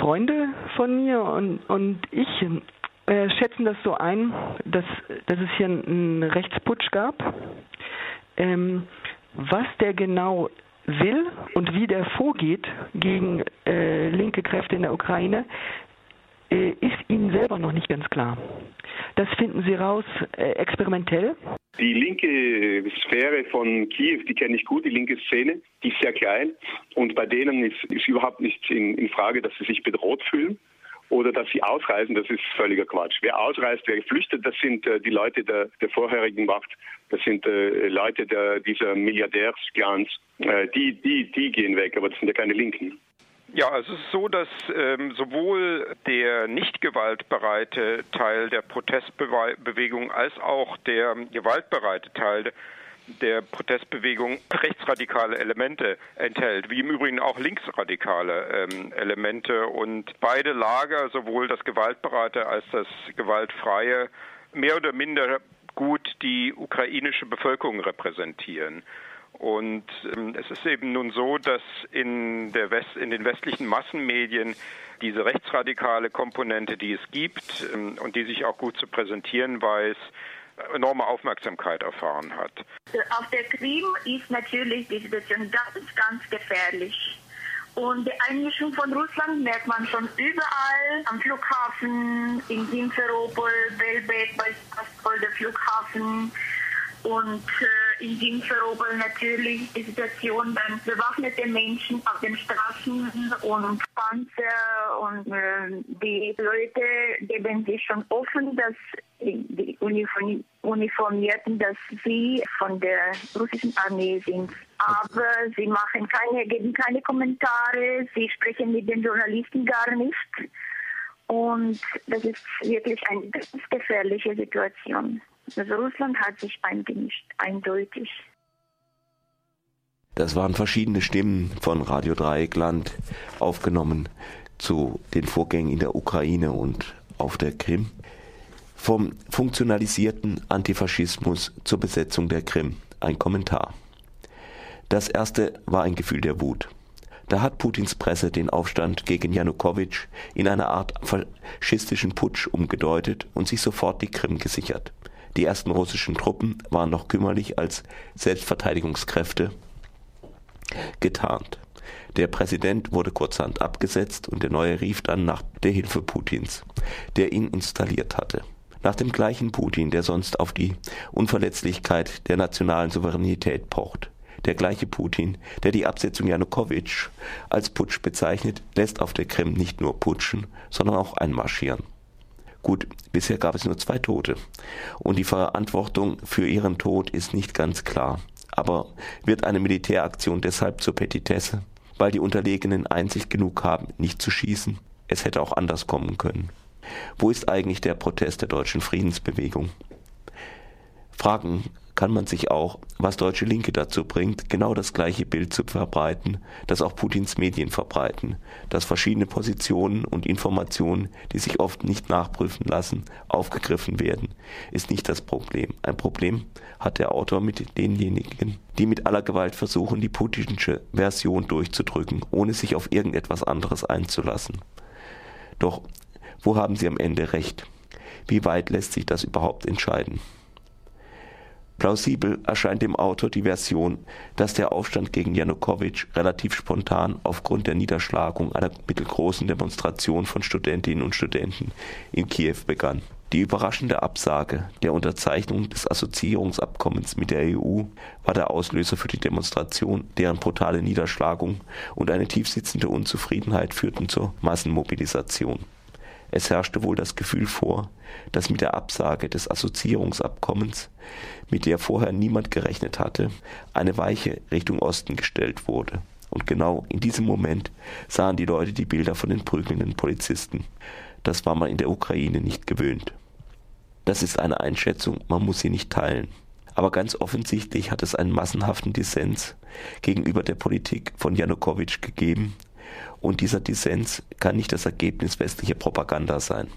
Freunde von mir und, und ich äh, schätzen das so ein, dass, dass es hier einen Rechtsputsch gab. Ähm, was der genau will und wie der vorgeht gegen äh, linke Kräfte in der Ukraine, äh, ist Ihnen selber noch nicht ganz klar. Das finden Sie raus äh, experimentell. Die linke Sphäre von Kiew, die kenne ich gut, die linke Szene, die ist sehr klein und bei denen ist, ist überhaupt nicht in, in Frage, dass sie sich bedroht fühlen oder dass sie ausreisen, das ist völliger Quatsch. Wer ausreist, wer flüchtet, das sind äh, die Leute der, der vorherigen Macht, das sind äh, Leute der, dieser Milliardärsclans, äh, die, die, die gehen weg, aber das sind ja keine Linken. Ja, es ist so, dass ähm, sowohl der nicht gewaltbereite Teil der Protestbewegung als auch der gewaltbereite Teil der Protestbewegung rechtsradikale Elemente enthält, wie im Übrigen auch linksradikale ähm, Elemente. Und beide Lager, sowohl das gewaltbereite als das gewaltfreie, mehr oder minder gut die ukrainische Bevölkerung repräsentieren. Und ähm, es ist eben nun so, dass in, der West, in den westlichen Massenmedien diese rechtsradikale Komponente, die es gibt ähm, und die sich auch gut zu präsentieren weiß, enorme Aufmerksamkeit erfahren hat. Auf der Krim ist natürlich die Situation ganz, ganz gefährlich. Und die Einmischung von Russland merkt man schon überall, am Flughafen, in Simferopol, Belbek, bei der Flughafen, und äh, in Simferopol natürlich die Situation, dann bewaffnete Menschen auf den Straßen und Panzer und äh, die Leute geben sich schon offen, dass die Uniform Uniformierten, dass sie von der russischen Armee sind. Aber sie machen keine, geben keine Kommentare, sie sprechen mit den Journalisten gar nicht. Und das ist wirklich eine ganz gefährliche Situation. Also Russland hat sich eingemischt, eindeutig. Das waren verschiedene Stimmen von Radio Dreieckland aufgenommen zu den Vorgängen in der Ukraine und auf der Krim. Vom funktionalisierten Antifaschismus zur Besetzung der Krim. Ein Kommentar. Das erste war ein Gefühl der Wut. Da hat Putins Presse den Aufstand gegen Janukowitsch in eine Art faschistischen Putsch umgedeutet und sich sofort die Krim gesichert. Die ersten russischen Truppen waren noch kümmerlich als Selbstverteidigungskräfte getarnt. Der Präsident wurde kurzerhand abgesetzt und der neue rief dann nach der Hilfe Putins, der ihn installiert hatte. Nach dem gleichen Putin, der sonst auf die Unverletzlichkeit der nationalen Souveränität pocht. Der gleiche Putin, der die Absetzung Janukowitsch als Putsch bezeichnet, lässt auf der Krim nicht nur putschen, sondern auch einmarschieren. Gut, bisher gab es nur zwei Tote und die Verantwortung für ihren Tod ist nicht ganz klar. Aber wird eine Militäraktion deshalb zur Petitesse, weil die Unterlegenen Einsicht genug haben, nicht zu schießen? Es hätte auch anders kommen können. Wo ist eigentlich der Protest der deutschen Friedensbewegung? Fragen kann man sich auch, was deutsche Linke dazu bringt, genau das gleiche Bild zu verbreiten, das auch Putins Medien verbreiten, dass verschiedene Positionen und Informationen, die sich oft nicht nachprüfen lassen, aufgegriffen werden, ist nicht das Problem. Ein Problem hat der Autor mit denjenigen, die mit aller Gewalt versuchen, die putinsche Version durchzudrücken, ohne sich auf irgendetwas anderes einzulassen. Doch wo haben sie am Ende recht? Wie weit lässt sich das überhaupt entscheiden? Plausibel erscheint dem Autor die Version, dass der Aufstand gegen Janukowitsch relativ spontan aufgrund der Niederschlagung einer mittelgroßen Demonstration von Studentinnen und Studenten in Kiew begann. Die überraschende Absage der Unterzeichnung des Assoziierungsabkommens mit der EU war der Auslöser für die Demonstration, deren brutale Niederschlagung und eine tiefsitzende Unzufriedenheit führten zur Massenmobilisation. Es herrschte wohl das Gefühl vor, dass mit der Absage des Assoziierungsabkommens, mit der vorher niemand gerechnet hatte, eine Weiche Richtung Osten gestellt wurde. Und genau in diesem Moment sahen die Leute die Bilder von den prügelnden Polizisten. Das war man in der Ukraine nicht gewöhnt. Das ist eine Einschätzung, man muss sie nicht teilen. Aber ganz offensichtlich hat es einen massenhaften Dissens gegenüber der Politik von Janukowitsch gegeben, und dieser Dissens kann nicht das Ergebnis westlicher Propaganda sein.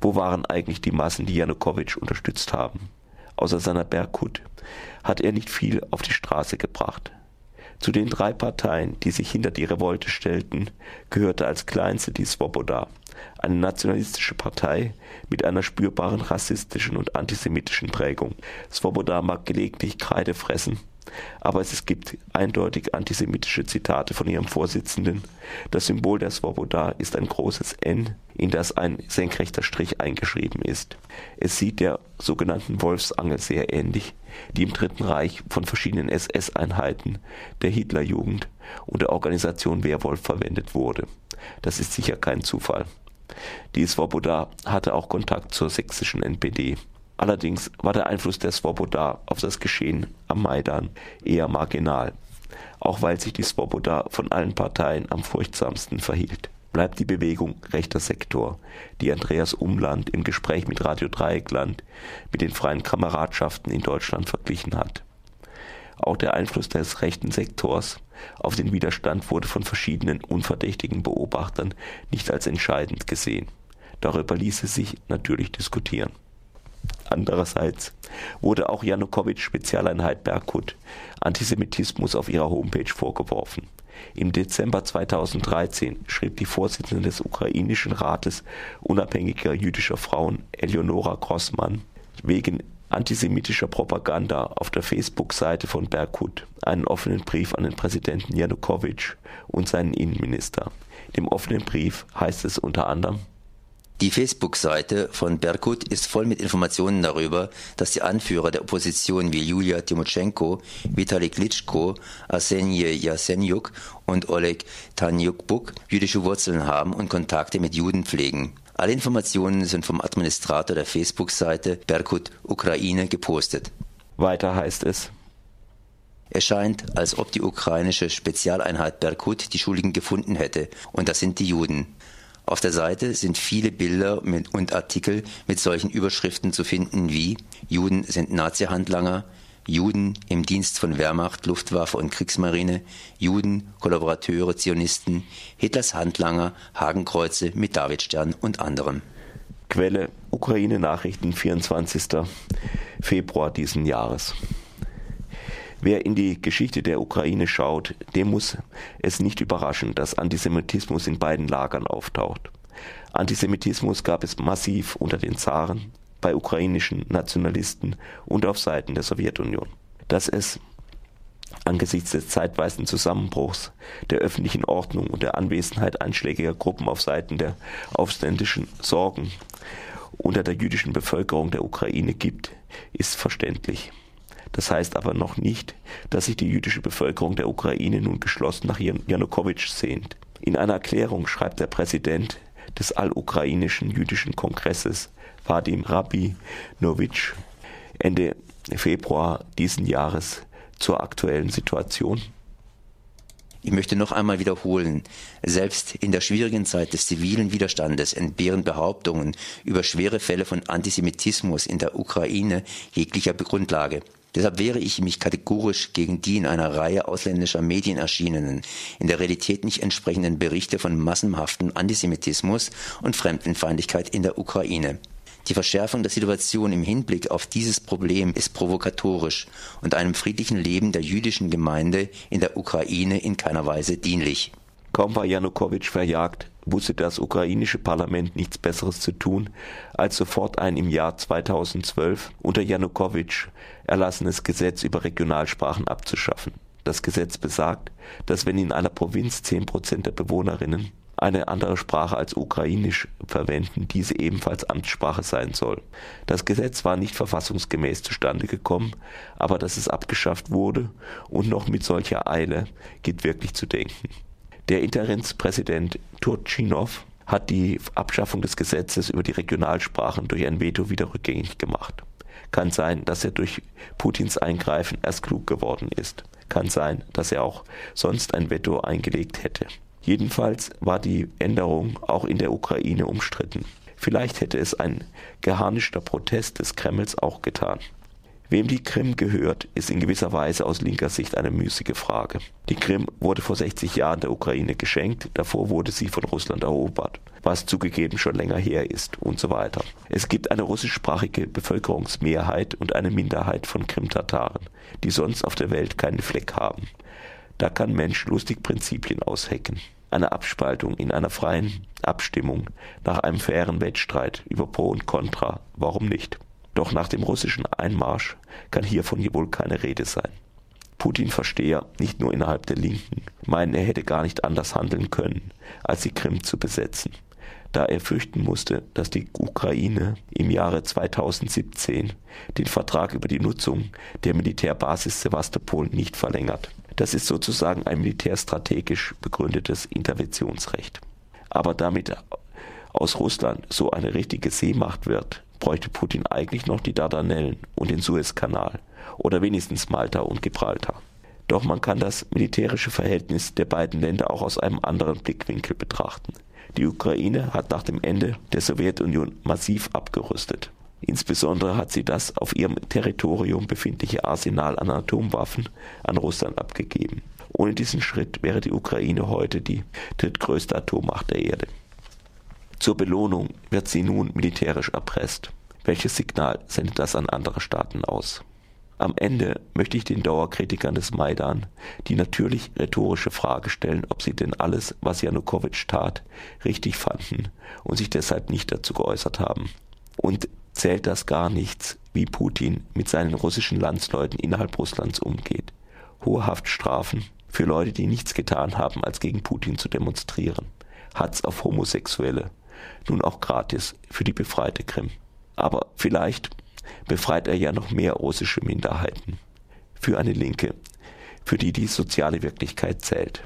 Wo waren eigentlich die Massen, die Janukowitsch unterstützt haben? Außer seiner Berghut hat er nicht viel auf die Straße gebracht. Zu den drei Parteien, die sich hinter die Revolte stellten, gehörte als kleinste die Svoboda, eine nationalistische Partei mit einer spürbaren rassistischen und antisemitischen Prägung. Svoboda mag gelegentlich Kreide fressen, aber es gibt eindeutig antisemitische Zitate von ihrem Vorsitzenden. Das Symbol der Svoboda ist ein großes N, in das ein senkrechter Strich eingeschrieben ist. Es sieht der sogenannten Wolfsangel sehr ähnlich, die im Dritten Reich von verschiedenen SS-Einheiten, der Hitlerjugend und der Organisation Wehrwolf verwendet wurde. Das ist sicher kein Zufall. Die Svoboda hatte auch Kontakt zur sächsischen NPD. Allerdings war der Einfluss der Svoboda auf das Geschehen am Maidan eher marginal, auch weil sich die Svoboda von allen Parteien am furchtsamsten verhielt. Bleibt die Bewegung rechter Sektor, die Andreas Umland im Gespräch mit Radio Dreieckland mit den freien Kameradschaften in Deutschland verglichen hat. Auch der Einfluss des rechten Sektors auf den Widerstand wurde von verschiedenen unverdächtigen Beobachtern nicht als entscheidend gesehen. Darüber ließe sich natürlich diskutieren. Andererseits wurde auch Janukowitsch Spezialeinheit Berkut Antisemitismus auf ihrer Homepage vorgeworfen. Im Dezember 2013 schrieb die Vorsitzende des ukrainischen Rates unabhängiger jüdischer Frauen Eleonora Grossmann wegen antisemitischer Propaganda auf der Facebook-Seite von Berkut einen offenen Brief an den Präsidenten Janukowitsch und seinen Innenminister. In dem offenen Brief heißt es unter anderem die Facebook-Seite von Berkut ist voll mit Informationen darüber, dass die Anführer der Opposition wie Julia Timoschenko, Vitali Klitschko, Arsenij Jasenjuk und Oleg Tanyukbuk jüdische Wurzeln haben und Kontakte mit Juden pflegen. Alle Informationen sind vom Administrator der Facebook-Seite Berkut Ukraine gepostet. Weiter heißt es, es scheint, als ob die ukrainische Spezialeinheit Berkut die Schuldigen gefunden hätte, und das sind die Juden. Auf der Seite sind viele Bilder mit, und Artikel mit solchen Überschriften zu finden wie Juden sind Nazi-Handlanger, Juden im Dienst von Wehrmacht, Luftwaffe und Kriegsmarine, Juden, Kollaborateure, Zionisten, Hitlers Handlanger, Hagenkreuze mit Davidstern und anderem. Quelle Ukraine Nachrichten 24. Februar diesen Jahres. Wer in die Geschichte der Ukraine schaut, dem muss es nicht überraschen, dass Antisemitismus in beiden Lagern auftaucht. Antisemitismus gab es massiv unter den Zaren, bei ukrainischen Nationalisten und auf Seiten der Sowjetunion. Dass es angesichts des zeitweisen Zusammenbruchs der öffentlichen Ordnung und der Anwesenheit einschlägiger Gruppen auf Seiten der aufständischen Sorgen unter der jüdischen Bevölkerung der Ukraine gibt, ist verständlich. Das heißt aber noch nicht, dass sich die jüdische Bevölkerung der Ukraine nun geschlossen nach Janukowitsch sehnt. In einer Erklärung schreibt der Präsident des allukrainischen jüdischen Kongresses, Vadim Rabinowitsch, Ende Februar diesen Jahres zur aktuellen Situation. Ich möchte noch einmal wiederholen, selbst in der schwierigen Zeit des zivilen Widerstandes entbehren Behauptungen über schwere Fälle von Antisemitismus in der Ukraine jeglicher Grundlage. Deshalb wehre ich mich kategorisch gegen die in einer Reihe ausländischer Medien erschienenen, in der Realität nicht entsprechenden Berichte von massenhaftem Antisemitismus und Fremdenfeindlichkeit in der Ukraine. Die Verschärfung der Situation im Hinblick auf dieses Problem ist provokatorisch und einem friedlichen Leben der jüdischen Gemeinde in der Ukraine in keiner Weise dienlich. Kaum war Janukowitsch verjagt, wusste das ukrainische Parlament nichts Besseres zu tun, als sofort ein im Jahr 2012 unter Janukowitsch erlassenes Gesetz über Regionalsprachen abzuschaffen. Das Gesetz besagt, dass wenn in einer Provinz 10 Prozent der Bewohnerinnen eine andere Sprache als Ukrainisch verwenden, diese ebenfalls Amtssprache sein soll. Das Gesetz war nicht verfassungsgemäß zustande gekommen, aber dass es abgeschafft wurde und noch mit solcher Eile geht wirklich zu denken. Der Interimspräsident Turchinov hat die Abschaffung des Gesetzes über die Regionalsprachen durch ein Veto wieder rückgängig gemacht. Kann sein, dass er durch Putins Eingreifen erst klug geworden ist. Kann sein, dass er auch sonst ein Veto eingelegt hätte. Jedenfalls war die Änderung auch in der Ukraine umstritten. Vielleicht hätte es ein geharnischter Protest des Kremls auch getan. Wem die Krim gehört, ist in gewisser Weise aus linker Sicht eine müßige Frage. Die Krim wurde vor 60 Jahren der Ukraine geschenkt, davor wurde sie von Russland erobert, was zugegeben schon länger her ist und so weiter. Es gibt eine russischsprachige Bevölkerungsmehrheit und eine Minderheit von Krim-Tataren, die sonst auf der Welt keinen Fleck haben. Da kann Mensch lustig Prinzipien aushecken. Eine Abspaltung in einer freien Abstimmung nach einem fairen Wettstreit über Pro und Contra, warum nicht? Doch nach dem russischen Einmarsch kann hiervon wohl keine Rede sein. Putin-Versteher, nicht nur innerhalb der Linken, meinen, er hätte gar nicht anders handeln können, als die Krim zu besetzen, da er fürchten musste, dass die Ukraine im Jahre 2017 den Vertrag über die Nutzung der Militärbasis Sevastopol nicht verlängert. Das ist sozusagen ein militärstrategisch begründetes Interventionsrecht. Aber damit aus Russland so eine richtige Seemacht wird, bräuchte Putin eigentlich noch die Dardanellen und den Suezkanal oder wenigstens Malta und Gibraltar. Doch man kann das militärische Verhältnis der beiden Länder auch aus einem anderen Blickwinkel betrachten. Die Ukraine hat nach dem Ende der Sowjetunion massiv abgerüstet. Insbesondere hat sie das auf ihrem Territorium befindliche Arsenal an Atomwaffen an Russland abgegeben. Ohne diesen Schritt wäre die Ukraine heute die drittgrößte Atommacht der Erde. Zur Belohnung wird sie nun militärisch erpresst. Welches Signal sendet das an andere Staaten aus? Am Ende möchte ich den Dauerkritikern des Maidan die natürlich rhetorische Frage stellen, ob sie denn alles, was Janukowitsch tat, richtig fanden und sich deshalb nicht dazu geäußert haben. Und zählt das gar nichts, wie Putin mit seinen russischen Landsleuten innerhalb Russlands umgeht. Hohe Haftstrafen für Leute, die nichts getan haben, als gegen Putin zu demonstrieren. Hatz auf Homosexuelle, nun auch gratis für die befreite Krim. Aber vielleicht befreit er ja noch mehr russische Minderheiten. Für eine Linke, für die die soziale Wirklichkeit zählt.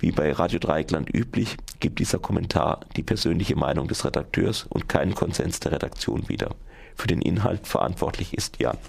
Wie bei Radio Dreieckland üblich, gibt dieser Kommentar die persönliche Meinung des Redakteurs und keinen Konsens der Redaktion wieder. Für den Inhalt verantwortlich ist Jan.